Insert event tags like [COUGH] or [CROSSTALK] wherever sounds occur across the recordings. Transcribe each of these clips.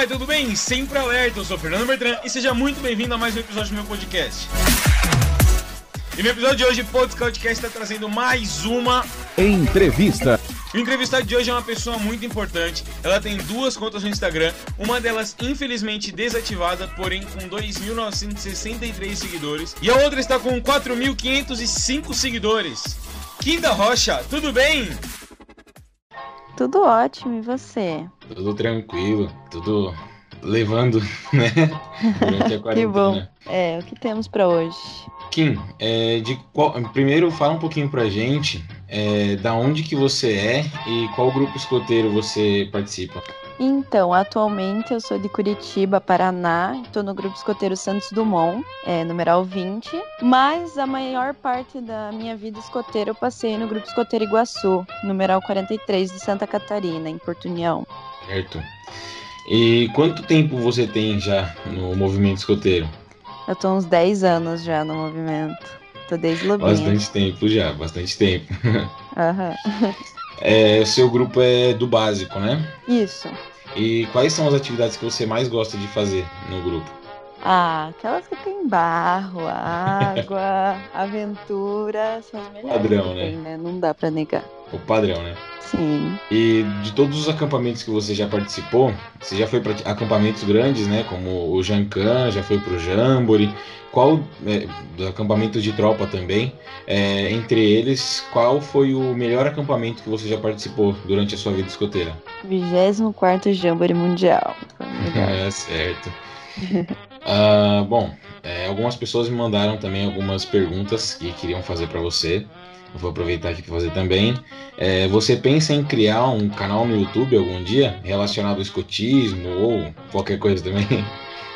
vai? Tudo bem? Sempre alerta, eu sou o Fernando Bertrand e seja muito bem-vindo a mais um episódio do meu podcast. E no episódio de hoje, o Podcast está trazendo mais uma Entrevista. O entrevistado de hoje é uma pessoa muito importante. Ela tem duas contas no Instagram, uma delas infelizmente desativada, porém com 2.963 seguidores, e a outra está com 4.505 seguidores. Kinda Rocha, tudo bem? Tudo ótimo, e você? Tudo tranquilo, tudo levando, [LAUGHS] né? Durante a quarentena. [LAUGHS] que bom. É, o que temos para hoje? Kim, é, de qual, primeiro fala um pouquinho pra gente é, da onde que você é e qual grupo escoteiro você participa. Então, atualmente eu sou de Curitiba, Paraná, estou no grupo escoteiro Santos Dumont, é, numeral 20, mas a maior parte da minha vida escoteira eu passei no grupo escoteiro Iguaçu, numeral 43 de Santa Catarina, em Porto União. Certo. E quanto tempo você tem já no movimento escoteiro? Eu tô uns 10 anos já no movimento. Tô desde Lobinha. Bastante tempo já, bastante tempo. Aham. [LAUGHS] É, seu grupo é do básico, né? Isso. E quais são as atividades que você mais gosta de fazer no grupo? Ah, aquelas que tem barro, água, [LAUGHS] aventura, são as melhores. Padrão, que tem, né? né? Não dá pra negar. O padrão, né? Sim. E de todos os acampamentos que você já participou, você já foi para acampamentos grandes, né? Como o Jancan, já foi pro Jamboree. Qual, é, do acampamento de tropa também, é, entre eles, qual foi o melhor acampamento que você já participou durante a sua vida escoteira? 24 Jamboree Mundial. O. [LAUGHS] É, certo. [LAUGHS] Ah, bom, é, algumas pessoas me mandaram também algumas perguntas que queriam fazer para você. Eu vou aproveitar aqui para fazer também. É, você pensa em criar um canal no YouTube algum dia relacionado ao escotismo ou qualquer coisa também?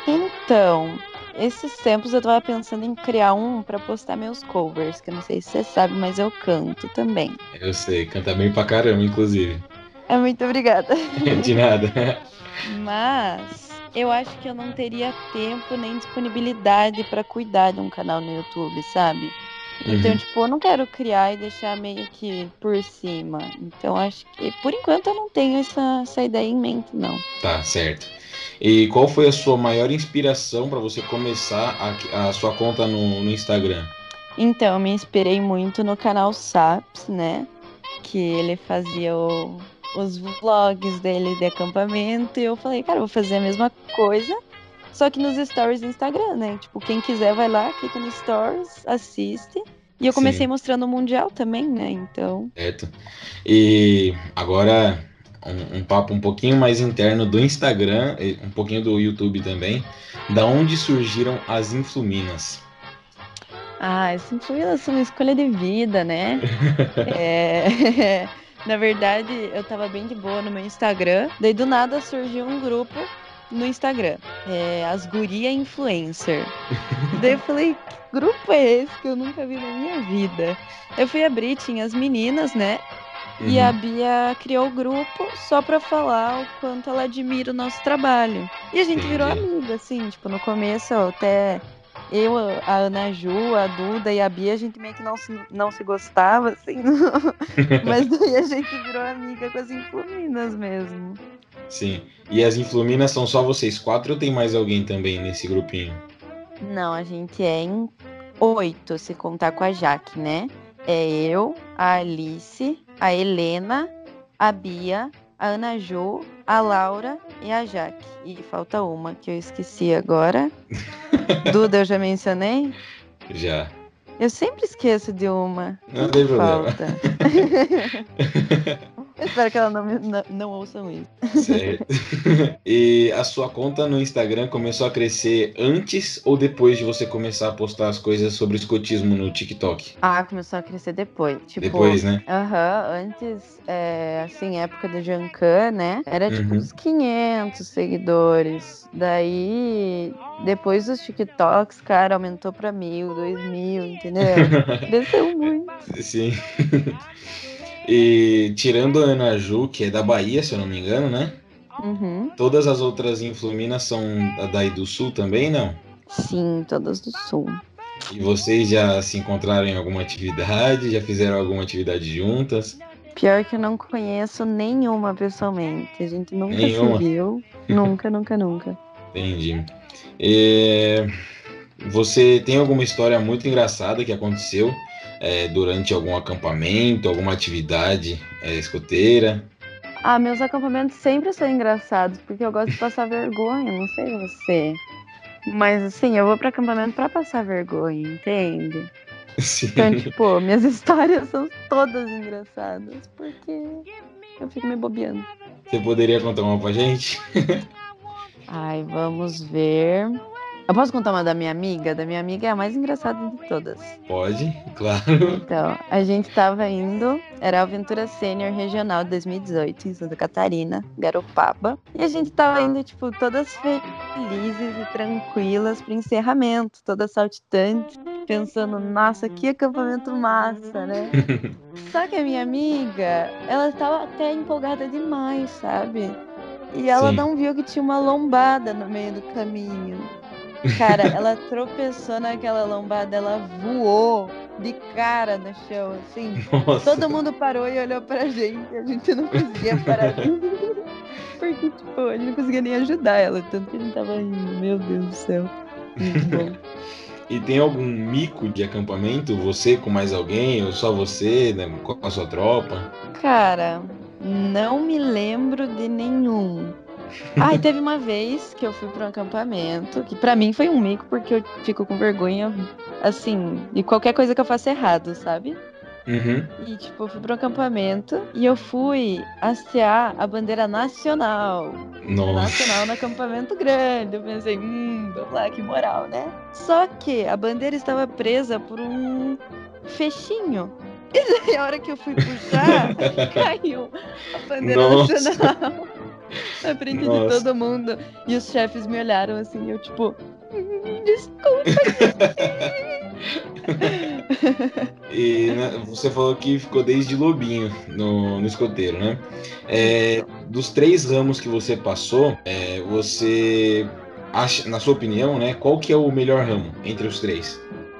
Então, esses tempos eu tava pensando em criar um pra postar meus covers, que eu não sei se você sabe, mas eu canto também. Eu sei, canta bem pra caramba, inclusive. É muito obrigada. [LAUGHS] De nada. Mas eu acho que eu não teria tempo nem disponibilidade pra cuidar de um canal no YouTube, sabe? Então, Uhum. tipo, eu não quero criar e deixar meio que por cima. Então, acho que por enquanto eu não tenho essa, essa ideia em mente, não. Tá, certo. E qual foi a sua maior inspiração para você começar a, a sua conta no, no Instagram? Então, eu me inspirei muito no canal Saps, né? Que ele fazia o- os vlogs dele de acampamento. E eu falei, cara, eu vou fazer a mesma coisa, só que nos stories do Instagram, né? Tipo, quem quiser vai lá, clica no stories, assiste. E eu comecei Sim. mostrando o Mundial também, né? Então. Certo. E agora um, um papo um pouquinho mais interno do Instagram, um pouquinho do YouTube também. Da onde surgiram as influminas? Ah, essa influência é uma escolha de vida, né? [LAUGHS] É, [LAUGHS] Na verdade, eu tava bem de boa no meu Instagram. Daí do nada surgiu um grupo no Instagram. É, as Guria Influencer. [LAUGHS] Daí eu falei, que grupo é esse que eu nunca vi na minha vida? Eu fui abrir, tinha as meninas, né? E Uhum. a Bia criou o grupo só pra falar o quanto ela admira o nosso trabalho. E a gente virou Entendi. amiga, assim, tipo, no começo eu até eu, a Ana Ju, a Duda e a Bia, a gente meio que não se, não se gostava, assim. [LAUGHS] Mas [LAUGHS] daí a gente virou amiga com as influminas mesmo. Sim. E as influminas são só vocês quatro ou tem mais alguém também nesse grupinho? Não, a gente é em oito, se contar com a Jaque, né? É eu, a Alice, a Helena, a Bia, a Ana Ju, a Laura e a Jaque. E falta uma que eu esqueci agora. [LAUGHS] Duda, eu já mencionei? Já. Eu sempre esqueço de uma. Não tem problema. Falta. [LAUGHS] eu espero que ela não, não, não ouçam isso. Certo. [LAUGHS] e a sua conta no Instagram começou a crescer antes ou depois de você começar a postar as coisas sobre escotismo no TikTok? Ah, começou a crescer depois. Tipo, Depois, né? Aham, antes, é, assim, época do Jancan, né? Era tipo Uhum. uns 500 seguidores. Daí, depois dos TikToks, cara, aumentou pra mil, dois mil, entendeu? [LAUGHS] Cresceu muito. Sim. [LAUGHS] E tirando a Ana Ju, que é da Bahia, se eu não me engano, né? Uhum. Todas as outras influminas são daí do sul também, não? Sim, todas do sul. E vocês já se encontraram em alguma atividade? Já fizeram alguma atividade juntas? Pior que eu não conheço nenhuma pessoalmente. A gente nunca Nenhuma? se viu. [LAUGHS] Nunca, nunca, nunca. Entendi. É, Você tem alguma história muito engraçada que aconteceu é, durante algum acampamento, alguma atividade é, escoteira? Ah, meus acampamentos sempre são engraçados, porque eu gosto de passar vergonha, não sei você. Mas assim, eu vou para acampamento para passar vergonha, entende? [LAUGHS] Sim. Então, tipo, minhas [LAUGHS] histórias são todas engraçadas, porque eu fico me bobeando. Você poderia contar uma pra gente? [LAUGHS] Ai, vamos ver. Eu posso contar uma da minha amiga? Da minha amiga é a mais engraçada de todas. Pode, [LAUGHS] claro. Então, a gente tava indo, era a Aventura Sênior Regional de 2018, em Santa Catarina, Garopaba. E a gente tava indo, tipo, todas felizes e tranquilas pro encerramento, todas saltitantes, pensando, nossa, que acampamento massa, né? [LAUGHS] Só que a minha amiga, ela tava até empolgada demais, sabe? E ela Sim. não viu que tinha uma lombada no meio do caminho. Cara, [LAUGHS] ela tropeçou naquela lombada, ela voou de cara no chão, assim. Nossa. Todo mundo parou e olhou pra gente, a gente não conseguia parar. [LAUGHS] Porque, tipo, a gente não conseguia nem ajudar ela, tanto que a gente tava rindo. Meu Deus do céu. Muito [LAUGHS] bom. E tem algum mico de acampamento? Você com mais alguém? Ou só você, né, com a sua tropa? Cara, não me lembro de nenhum. Ah, e teve uma vez que eu fui para um acampamento, que pra mim foi um mico, porque eu fico com vergonha, assim, de qualquer coisa que eu faça errado, sabe? Uhum. E, tipo, eu fui para um acampamento e eu fui hastear a bandeira nacional. Nossa. Nacional no acampamento grande. Eu pensei, hum, vamos lá, que moral, né? Só que a bandeira estava presa por um fechinho. [LAUGHS] E daí, a hora que eu fui puxar, [LAUGHS] caiu a bandeira Nossa. nacional [LAUGHS] na frente de Nossa. todo mundo. E os chefes me olharam assim, eu tipo, "Hum, desculpa. [LAUGHS] E né, você falou que ficou desde lobinho no, no escoteiro, né? É, dos três ramos que você passou, é, você acha, na sua opinião, né? Qual que é o melhor ramo entre os três?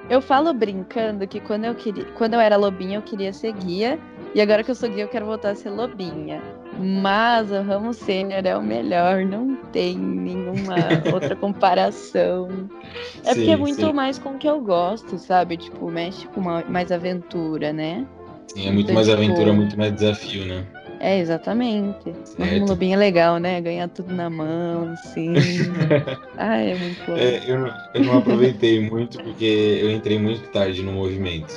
Eu falo brincando que quando eu queria, quando eu era lobinha, eu queria ser guia. E agora que eu sou guia, eu quero voltar a ser lobinha. Mas o ramo sênior é o melhor, não tem nenhuma [LAUGHS] outra comparação. É porque é Sim, muito sim. mais com o que eu gosto, sabe? Tipo, mexe com uma- mais aventura, né? Sim, é muito Então, mais tipo, aventura, muito mais desafio, né? É, exatamente. Certo. um lobinho é legal, né? Ganhar tudo na mão, assim. Ai, [LAUGHS] é muito bom. É, eu, eu não aproveitei muito porque eu entrei muito tarde no movimento.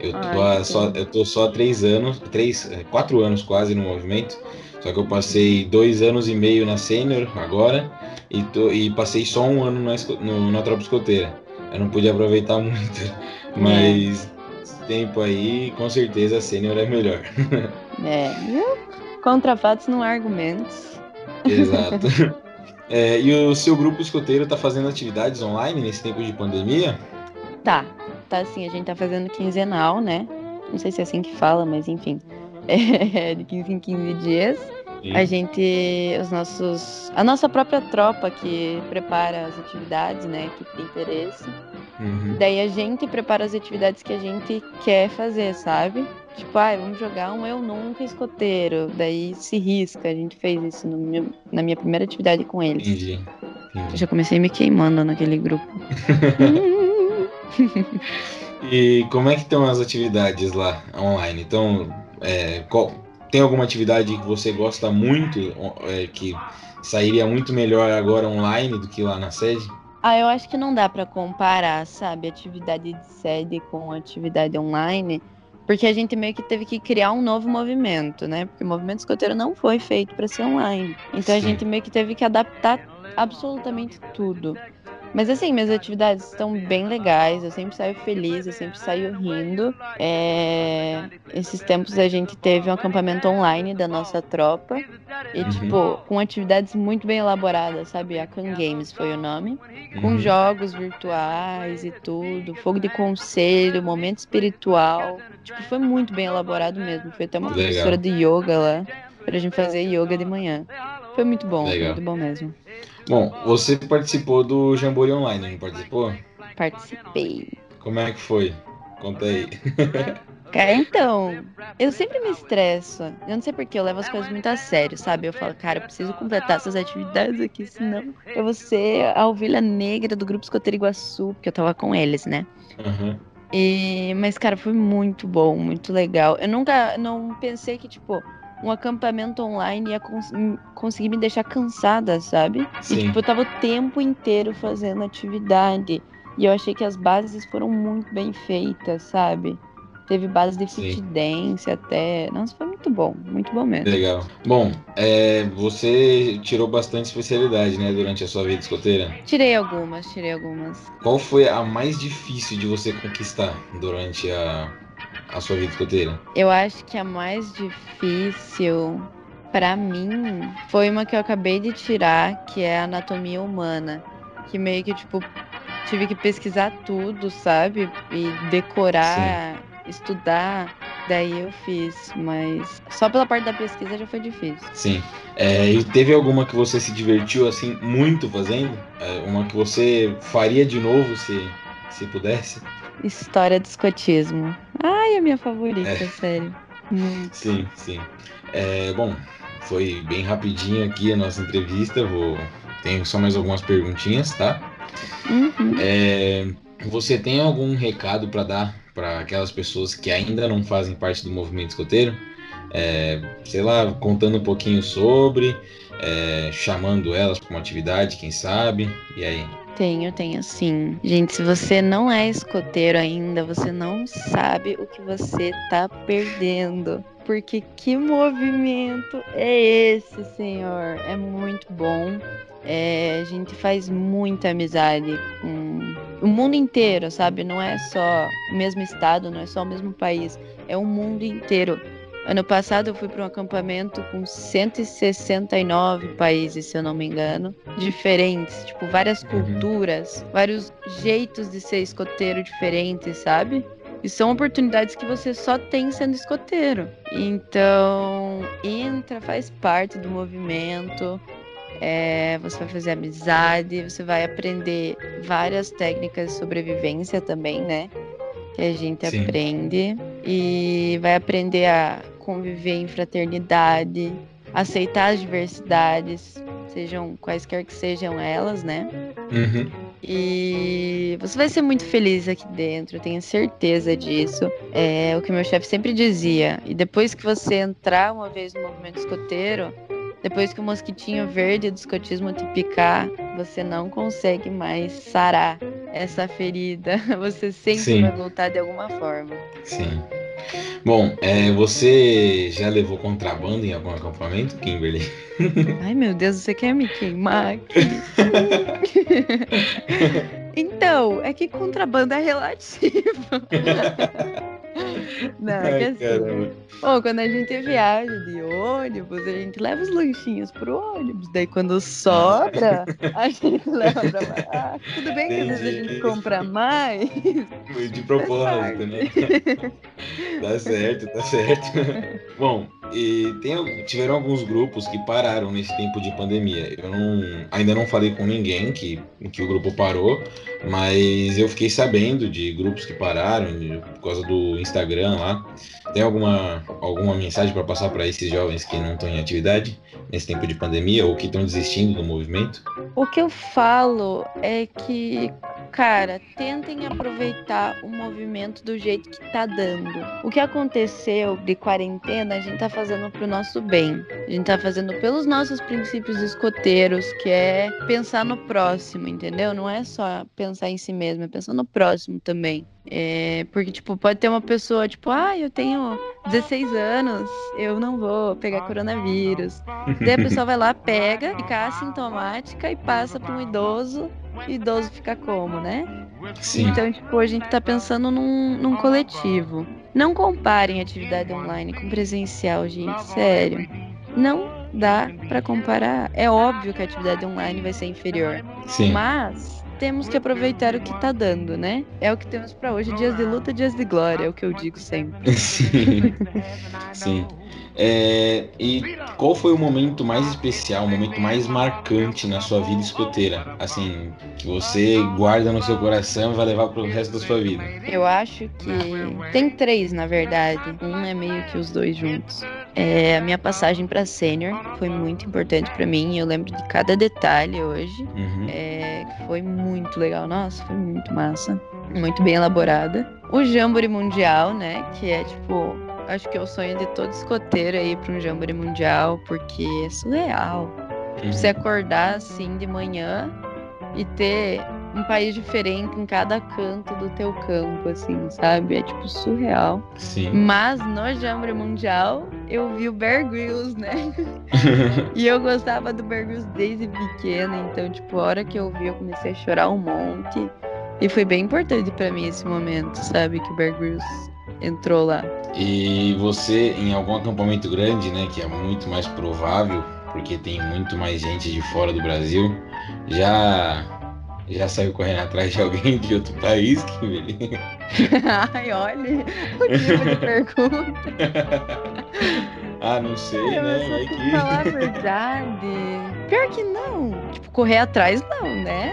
Eu tô, Ai, só, eu tô só há três anos, três, é, quatro anos quase no movimento. Só que eu passei dois anos e meio na sênior agora e, tô, e passei só um ano na, no- na tropa escoteira. Eu não pude aproveitar [LAUGHS] muito, mas esse tempo aí, com certeza a sênior é melhor. [LAUGHS] É? Contra fatos não há argumentos. Exato. [LAUGHS] É, e o seu grupo escoteiro tá fazendo atividades online nesse tempo de pandemia? Tá, tá assim, a gente tá fazendo quinzenal, né? Não sei se é assim que fala, mas enfim. [LAUGHS] É, de 15 em 15 dias. Sim. A gente, os nossos, a nossa própria tropa que prepara as atividades, né, que tem interesse. Uhum. Daí a gente prepara as atividades que a gente quer fazer, sabe? Tipo, ai, vamos jogar um eu nunca escoteiro. Daí se risca. A gente fez isso no meu- na minha primeira atividade com eles. Entendi. Eu entendi. já comecei me queimando naquele grupo. [LAUGHS] E como é que estão as atividades lá online? Então, é, qual- tem alguma atividade que você gosta muito, é, que sairia muito melhor agora online do que lá na sede? Ah, eu acho que não dá pra comparar, sabe, atividade de sede com atividade online, porque a gente meio que teve que criar um novo movimento, né? Porque o movimento escoteiro não foi feito pra ser online. Então a Sim. gente meio que teve que adaptar absolutamente tudo. Mas assim, minhas atividades estão bem legais, eu sempre saio feliz, eu sempre saio rindo. É, Esses tempos a gente teve um acampamento online da nossa tropa. E, Uhum. tipo, com atividades muito bem elaboradas, sabe? A Can Games foi o nome com Uhum. jogos virtuais e tudo, fogo de conselho, momento espiritual. Tipo, foi muito bem elaborado mesmo. Foi até uma Legal. professora de yoga lá pra gente fazer yoga de manhã. Foi muito bom, foi Legal. muito bom mesmo. Bom, você participou do Jamboree Online, não participou? Participei. Como é que foi? Conta aí. [LAUGHS] Cara, então, eu sempre me estresso. Eu não sei porque eu levo as coisas muito a sério, sabe? Eu falo, cara, eu preciso completar essas atividades aqui, senão eu vou ser a ovelha negra do grupo escoteiro Iguaçu, porque eu tava com eles, né? Uhum. E, mas, cara, foi muito bom, muito legal. Eu nunca não pensei que, tipo, um acampamento online ia cons conseguir me deixar cansada, sabe? Sim. E, tipo, eu tava o tempo inteiro fazendo atividade. E eu achei que as bases foram muito bem feitas, sabe? Teve base de fit dance até. Nossa, foi muito bom, muito bom mesmo. Legal. Bom, é, você tirou bastante especialidade, né, durante a sua vida escoteira. Tirei algumas, tirei algumas. Qual foi a mais difícil de você conquistar durante a, a sua vida escoteira? Eu acho que a mais difícil pra mim foi uma que eu acabei de tirar, que é a anatomia humana, que meio que tipo tive que pesquisar tudo, sabe? E decorar, estudar. Daí eu fiz, mas só pela parte da pesquisa já foi difícil. Sim. É, e teve alguma que você se divertiu assim muito fazendo? É, uma que você faria de novo se, se pudesse? História de escotismo. Ai, a minha favorita, É. sério. Muito. Sim, sim. É, bom, foi bem rapidinho aqui a nossa entrevista. Vou tenho só mais algumas perguntinhas, tá? Uhum. É, você tem algum recado para dar para aquelas pessoas que ainda não fazem parte do movimento escoteiro? É, sei lá, contando um pouquinho sobre, é, chamando elas para uma atividade, quem sabe? E aí? Tenho, tenho sim. Gente, se você não é escoteiro ainda, você não sabe o que você tá perdendo. Porque que movimento é esse, senhor? É muito bom. É, a gente faz muita amizade com o mundo inteiro, sabe? Não é só o mesmo estado, não é só o mesmo país, é o mundo inteiro. Ano passado eu fui para um acampamento com 169 países, se eu não me engano, diferentes, tipo várias Uhum. culturas, vários jeitos de ser escoteiro diferentes, sabe? E são oportunidades que você só tem sendo escoteiro. Então, entra, faz parte do movimento. é, você vai fazer amizade, você vai aprender várias técnicas de sobrevivência também, né? Que a gente Sim. aprende. E vai aprender a conviver em fraternidade, aceitar as diversidades, sejam quaisquer que sejam elas, né? Uhum. E você vai ser muito feliz aqui dentro, eu tenho certeza disso. É o que meu chefe sempre dizia. E depois que você entrar uma vez no movimento escoteiro, depois que o mosquitinho verde do escotismo te picar, você não consegue mais sarar essa ferida. [LAUGHS] Você sempre Sim. vai voltar de alguma forma. Sim. Bom, é, você já levou contrabando em algum acampamento, Kimberly? [LAUGHS] Ai meu Deus, você quer me queimar aqui? [LAUGHS] então, é que contrabando é relativo. [LAUGHS] [LAUGHS] Não, é Ai, assim. Bom, quando a gente viaja de ônibus, a gente leva os lanchinhos pro ônibus. Daí quando sobra, a [LAUGHS] gente leva pra lá. Tudo bem que às vezes a gente compra mais. De propósito, né? tá certo, tá certo. [LAUGHS] Bom, e tem, tiveram alguns grupos que pararam nesse tempo de pandemia. Eu não, ainda não falei com ninguém que, que o grupo parou, mas eu fiquei sabendo de grupos que pararam de- por causa do Instagram lá. Tem alguma, alguma mensagem para passar para esses jovens que não estão em atividade nesse tempo de pandemia ou que estão desistindo do movimento? O que eu falo é que, cara, tentem aproveitar o movimento do jeito que tá dando. O que aconteceu de quarentena, a gente tá fazendo pro nosso bem. A gente tá fazendo pelos nossos princípios escoteiros, que é pensar no próximo, entendeu? Não é só pensar em si mesmo, é pensar no próximo também. É, porque, tipo, pode ter uma pessoa, tipo, ah, eu tenho 16 anos, eu não vou pegar coronavírus. Daí a pessoa vai lá, pega, fica assintomática e passa para um idoso. E idoso fica como, né? Sim, Então, tipo, a gente tá pensando num, num coletivo. Não comparem atividade online com presencial, gente, sério. Não dá pra comparar. É óbvio que a atividade online vai ser inferior. sim. Mas temos que aproveitar o que tá dando, né? É o que temos pra hoje. Dias de luta, dias de glória, é o que eu digo sempre. [LAUGHS] Sim. Sim. É, e qual foi o momento mais especial, o momento mais marcante na sua vida escoteira? Assim, que você guarda no seu coração e vai levar para o resto da sua vida? Eu acho que tem três, na verdade. Um é meio que os dois juntos. É, a minha passagem para sênior foi muito importante para mim. Eu lembro de cada detalhe hoje. Uhum. É, foi muito legal. Nossa, foi muito massa. Muito bem elaborada. O Jamboree Mundial, né? Que é tipo Acho que é o sonho de todo escoteiro aí para um jamboree mundial, porque é surreal. Uhum. Você acordar assim de manhã e ter um país diferente em cada canto do teu campo, assim, sabe? É tipo surreal. Sim. Mas no Jamboree Mundial eu vi o Bear Grylls, né? [LAUGHS] e eu gostava do Bear Grylls desde pequena, então tipo, a hora que eu vi eu comecei a chorar um monte. E foi bem importante para mim esse momento, sabe? Que o Bear Grylls entrou lá. E você, em algum acampamento grande, né, que é muito mais provável, porque tem muito mais gente de fora do Brasil, já já saiu correndo atrás de alguém de outro país, Kimberly? [LAUGHS] Ai, olha, o tipo de pergunta. [LAUGHS] ah, não sei, é, né? Vai que... falar a verdade. Pior que não. Tipo, correr atrás não, né?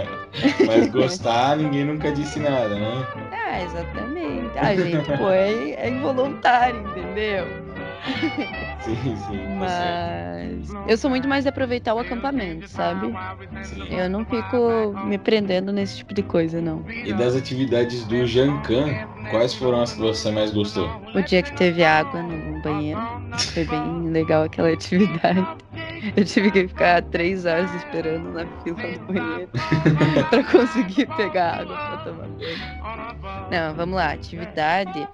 [LAUGHS] Mas gostar, ninguém nunca disse nada, né? Ah, exatamente. A gente, pô, é, é involuntário, entendeu? Sim, sim. Tá Mas eu sou muito mais de aproveitar o acampamento, sabe? Sim. Eu não fico me prendendo nesse tipo de coisa, não. E das atividades do Jancan, quais foram as que você mais gostou? O dia que teve água no banheiro. Foi bem legal aquela atividade. Eu tive que ficar três horas esperando na fila do banheiro [LAUGHS] para conseguir pegar água para tomar banho. Não, vamos lá. Atividade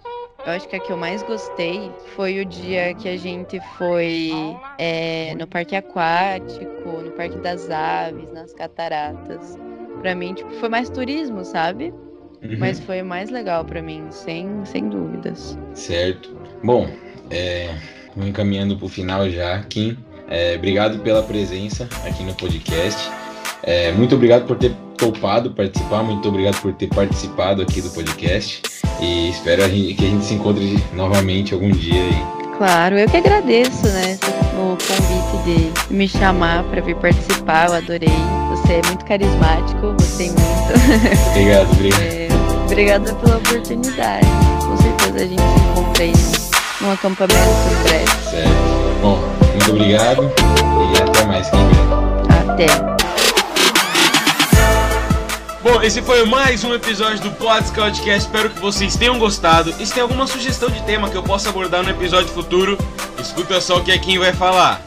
eu acho que a que eu mais gostei foi o dia que a gente foi é, no parque aquático, no parque das aves, nas cataratas. Pra mim, tipo, foi mais turismo, sabe? Uhum. Mas foi o mais legal para mim, sem, sem dúvidas. Certo. Bom, é, encaminhando pro final já, Kim. É, obrigado pela presença aqui no podcast. É, muito obrigado por ter topado participar, muito obrigado por ter participado aqui do podcast e espero que a gente se encontre novamente algum dia aí. Claro, eu que agradeço, né, o convite de me chamar para vir participar, eu adorei. Você é muito carismático, gostei muito. Obrigado, [LAUGHS] obrigado. É, obrigada pela oportunidade. Com certeza a gente se encontra aí num acampamento breve. Certo. Bom, muito obrigado e até mais, quem Até. Bom, esse foi mais um episódio do Pod Scoutcast. Espero que vocês tenham gostado. E se tem alguma sugestão de tema que eu possa abordar no episódio futuro, escuta só o que a Kim vai falar.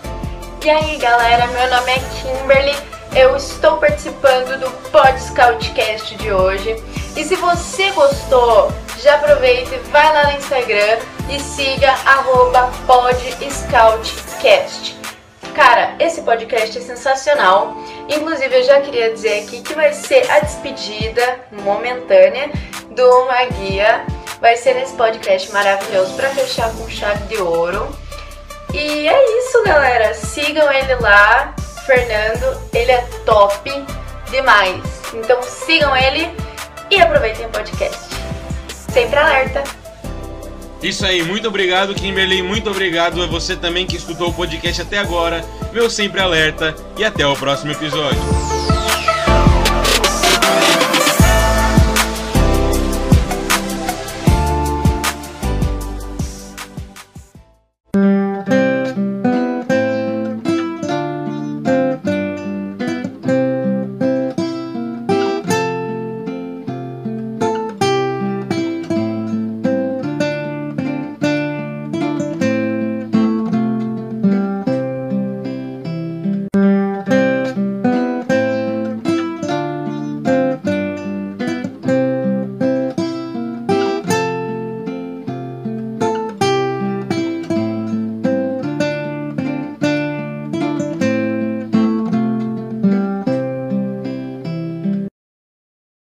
E aí, galera, meu nome é Kimberly. Eu estou participando do Pod Scoutcast de hoje. E se você gostou, já aproveita e vai lá no Instagram e siga PodScoutcast. Cara, esse podcast é sensacional. Inclusive, eu já queria dizer aqui que vai ser a despedida momentânea do Maguia. Vai ser nesse podcast maravilhoso para fechar com chave de ouro. E é isso, galera. Sigam ele lá, Fernando. Ele é top demais. Então sigam ele e aproveitem o podcast. Sempre alerta! Isso aí, muito obrigado, Kimberly. Muito obrigado a você também que escutou o podcast até agora. Meu sempre alerta e até o próximo episódio.